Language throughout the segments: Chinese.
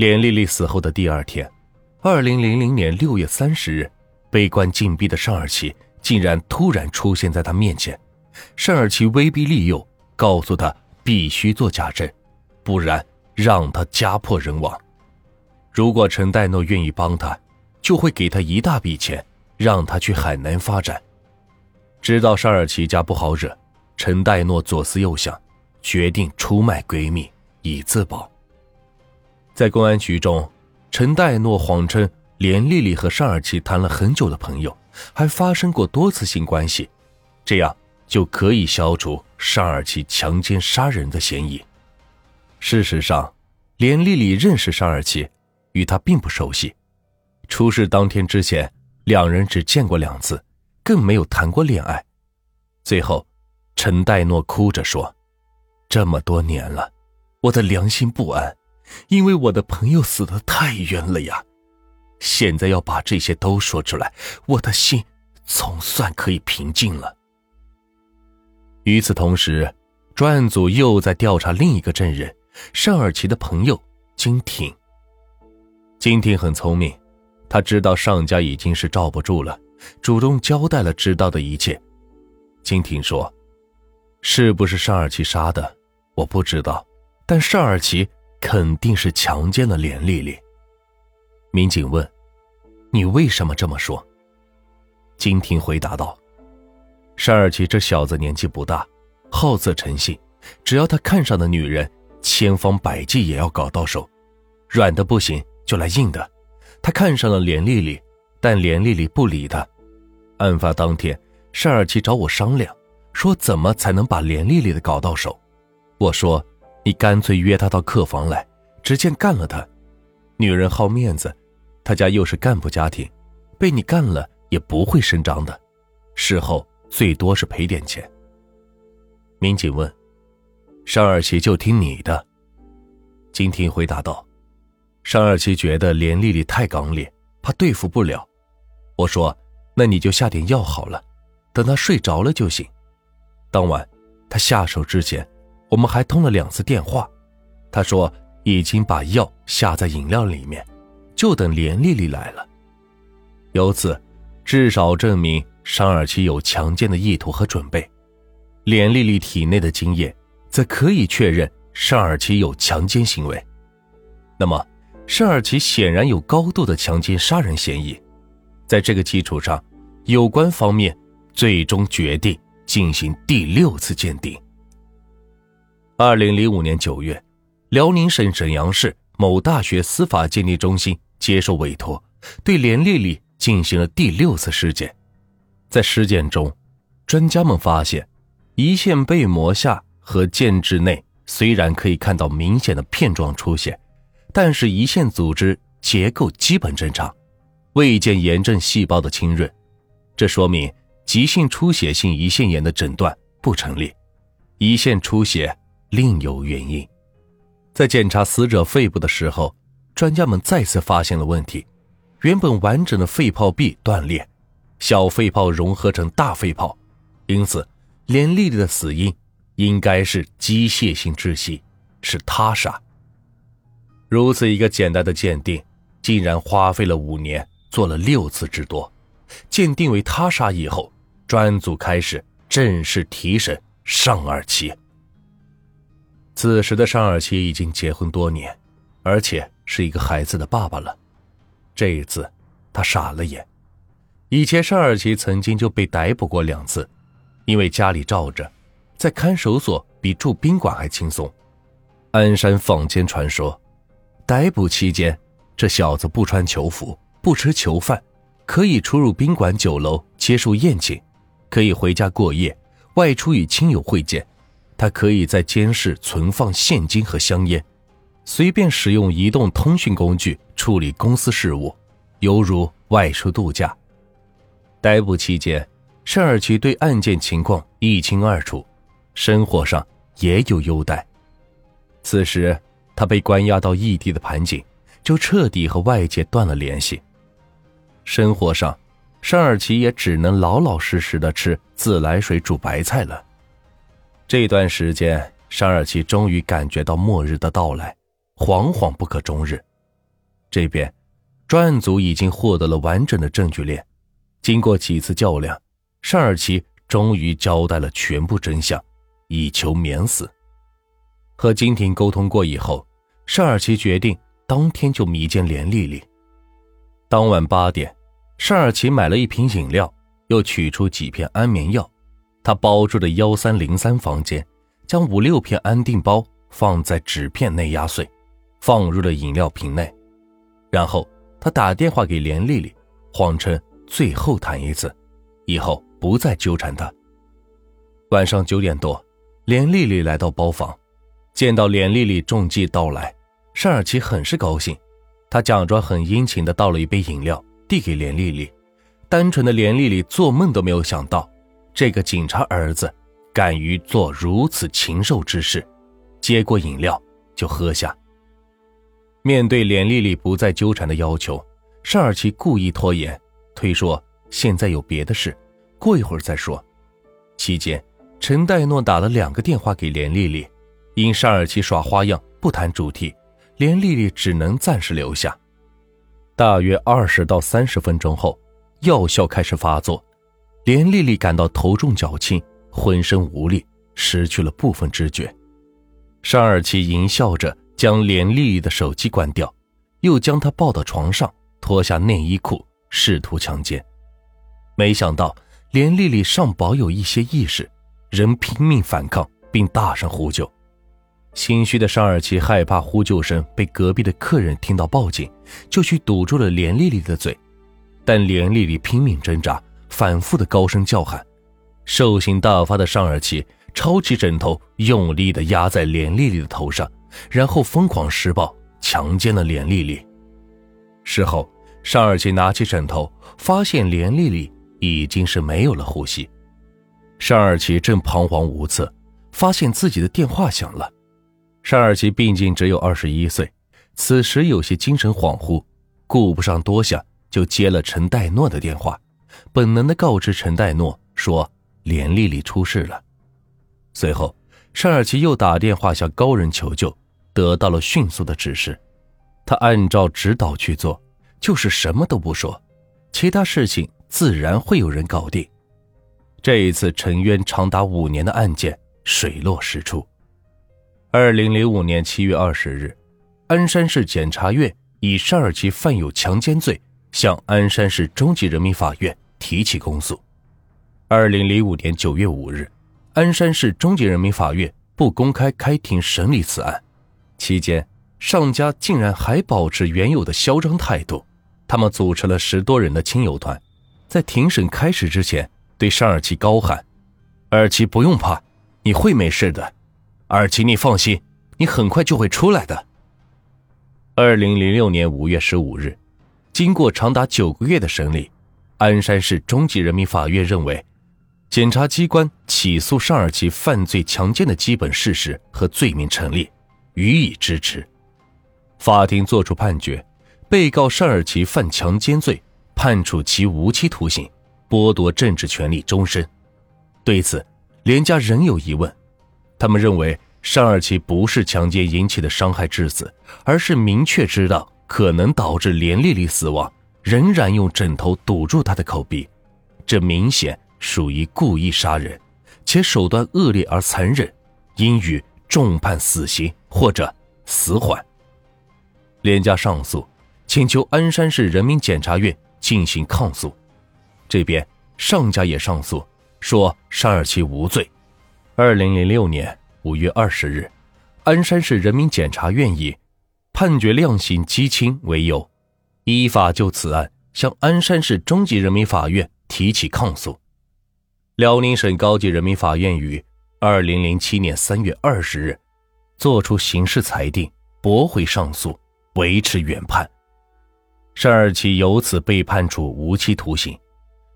连丽丽死后的第二天，二零零零年六月三十日，被关禁闭的尚尔奇竟然突然出现在他面前。尚尔奇威逼利诱，告诉他必须做假证，不然让他家破人亡。如果陈代诺愿意帮他，就会给他一大笔钱，让他去海南发展。知道尚尔奇家不好惹，陈代诺左思右想，决定出卖闺蜜以自保。在公安局中，陈代诺谎称连丽丽和尚尔奇谈了很久的朋友，还发生过多次性关系，这样就可以消除尚尔奇强奸杀人的嫌疑。事实上，连丽丽认识尚尔奇，与他并不熟悉。出事当天之前，两人只见过两次，更没有谈过恋爱。最后，陈代诺哭着说：“这么多年了，我的良心不安。”因为我的朋友死的太冤了呀，现在要把这些都说出来，我的心总算可以平静了。与此同时，专案组又在调查另一个证人尚尔奇的朋友金婷。金婷很聪明，他知道尚家已经是罩不住了，主动交代了知道的一切。金婷说：“是不是尚尔奇杀的，我不知道，但尚尔奇。”肯定是强奸了连丽丽。民警问：“你为什么这么说？”金婷回答道：“单尔奇这小子年纪不大，好色成性，只要他看上的女人，千方百计也要搞到手，软的不行就来硬的。他看上了连丽丽，但连丽丽不理他。案发当天，单尔奇找我商量，说怎么才能把连丽丽的搞到手。我说。”你干脆约她到客房来，直接干了她。女人好面子，她家又是干部家庭，被你干了也不会声张的，事后最多是赔点钱。民警问：“尚二奇就听你的？”金婷回答道：“尚二奇觉得连丽丽太刚烈，怕对付不了。我说，那你就下点药好了，等她睡着了就行。当晚，他下手之前。”我们还通了两次电话，他说已经把药下在饮料里面，就等连丽丽来了。由此，至少证明尚尔奇有强奸的意图和准备。连丽丽体内的精液，则可以确认尚尔奇有强奸行为。那么，尚尔奇显然有高度的强奸杀人嫌疑。在这个基础上，有关方面最终决定进行第六次鉴定。二零零五年九月，辽宁省沈阳市某大学司法鉴定中心接受委托，对连丽丽进行了第六次尸检。在尸检中，专家们发现，胰腺被膜下和间质内虽然可以看到明显的片状出血，但是胰腺组织结构基本正常，未见炎症细胞的侵润。这说明急性出血性胰腺炎的诊断不成立，胰腺出血。另有原因，在检查死者肺部的时候，专家们再次发现了问题：原本完整的肺泡壁断裂，小肺泡融合成大肺泡，因此连丽丽的死因应该是机械性窒息，是他杀。如此一个简单的鉴定，竟然花费了五年，做了六次之多。鉴定为他杀以后，专案组开始正式提审尚二奇。此时的尚尔奇已经结婚多年，而且是一个孩子的爸爸了。这一次，他傻了眼。以前尚尔奇曾经就被逮捕过两次，因为家里罩着，在看守所比住宾馆还轻松。鞍山坊间传说，逮捕期间，这小子不穿囚服，不吃囚饭，可以出入宾馆酒楼接受宴请，可以回家过夜，外出与亲友会见。他可以在监室存放现金和香烟，随便使用移动通讯工具处理公司事务，犹如外出度假。逮捕期间，单尔奇对案件情况一清二楚，生活上也有优待。此时，他被关押到异地的盘锦，就彻底和外界断了联系。生活上，单尔奇也只能老老实实的吃自来水煮白菜了。这段时间，尚尔奇终于感觉到末日的到来，惶惶不可终日。这边，专案组已经获得了完整的证据链。经过几次较量，尚尔奇终于交代了全部真相，以求免死。和金婷沟通过以后，尚尔奇决定当天就迷奸连丽丽。当晚八点，尚尔奇买了一瓶饮料，又取出几片安眠药。他包住的幺三零三房间，将五六片安定包放在纸片内压碎，放入了饮料瓶内。然后他打电话给连丽丽，谎称最后谈一次，以后不再纠缠她。晚上九点多，连丽丽来到包房，见到连丽丽中计到来，尚尔奇很是高兴。他假装很殷勤的倒了一杯饮料，递给连丽丽。单纯的连丽丽做梦都没有想到。这个警察儿子敢于做如此禽兽之事，接过饮料就喝下。面对连丽丽不再纠缠的要求，尚尔奇故意拖延，推说现在有别的事，过一会儿再说。期间，陈代诺打了两个电话给连丽丽，因尚尔奇耍花样不谈主题，连丽丽只能暂时留下。大约二十到三十分钟后，药效开始发作。连丽丽感到头重脚轻，浑身无力，失去了部分知觉。尚尔奇淫笑着将连丽丽的手机关掉，又将她抱到床上，脱下内衣裤，试图强奸。没想到连丽丽尚保有一些意识，仍拼命反抗，并大声呼救。心虚的尚尔奇害怕呼救声被隔壁的客人听到报警，就去堵住了连丽丽的嘴，但连丽丽拼命挣扎。反复的高声叫喊，兽性大发的尚尔奇抄起枕头，用力的压在连丽丽的头上，然后疯狂施暴，强奸了连丽丽。事后，尚尔奇拿起枕头，发现连丽丽已经是没有了呼吸。尚尔奇正彷徨无措，发现自己的电话响了。尚尔奇毕竟只有二十一岁，此时有些精神恍惚，顾不上多想，就接了陈代诺的电话。本能的告知陈代诺说：“连丽丽出事了。”随后，尚尔奇又打电话向高人求救，得到了迅速的指示。他按照指导去做，就是什么都不说，其他事情自然会有人搞定。这一次沉冤长达五年的案件水落石出。二零零五年七月二十日，鞍山市检察院以尚尔奇犯有强奸罪，向鞍山市中级人民法院。提起公诉。二零零五年九月五日，鞍山市中级人民法院不公开开庭审理此案，期间，上家竟然还保持原有的嚣张态度。他们组成了十多人的亲友团，在庭审开始之前，对尚尔奇高喊：“尔奇不用怕，你会没事的。尔奇，你放心，你很快就会出来的。”二零零六年五月十五日，经过长达九个月的审理。鞍山市中级人民法院认为，检察机关起诉尚尔奇犯罪强奸的基本事实和罪名成立，予以支持。法庭作出判决，被告尚尔奇犯强奸罪，判处其无期徒刑，剥夺政治权利终身。对此，连家仍有疑问，他们认为尚尔奇不是强奸引起的伤害致死，而是明确知道可能导致连丽丽死亡。仍然用枕头堵住她的口鼻，这明显属于故意杀人，且手段恶劣而残忍，应予重判死刑或者死缓。连家上诉，请求鞍山市人民检察院进行抗诉。这边尚家也上诉，说尚尔奇无罪。二零零六年五月二十日，鞍山市人民检察院以判决量刑畸轻为由。依法就此案向鞍山市中级人民法院提起抗诉。辽宁省高级人民法院于二零零七年三月二十日作出刑事裁定，驳回上诉，维持原判。尚尔奇由此被判处无期徒刑。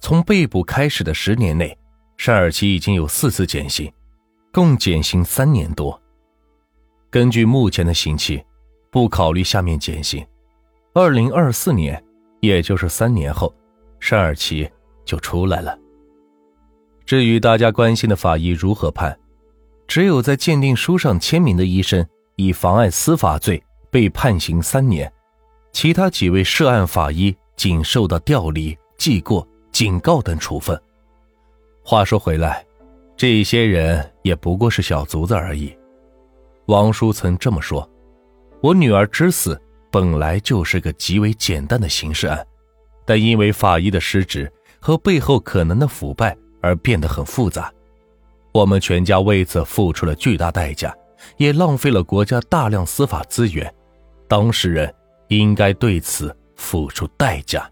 从被捕开始的十年内，尚尔奇已经有四次减刑，共减刑三年多。根据目前的刑期，不考虑下面减刑。二零二四年，也就是三年后，尚尔奇就出来了。至于大家关心的法医如何判，只有在鉴定书上签名的医生以妨碍司法罪被判刑三年，其他几位涉案法医仅受到调离、记过、警告等处分。话说回来，这些人也不过是小卒子而已。王叔曾这么说：“我女儿之死本来就是个极为简单的刑事案，但因为法医的失职和背后可能的腐败而变得很复杂。我们全家为此付出了巨大代价，也浪费了国家大量司法资源。当事人应该对此付出代价。”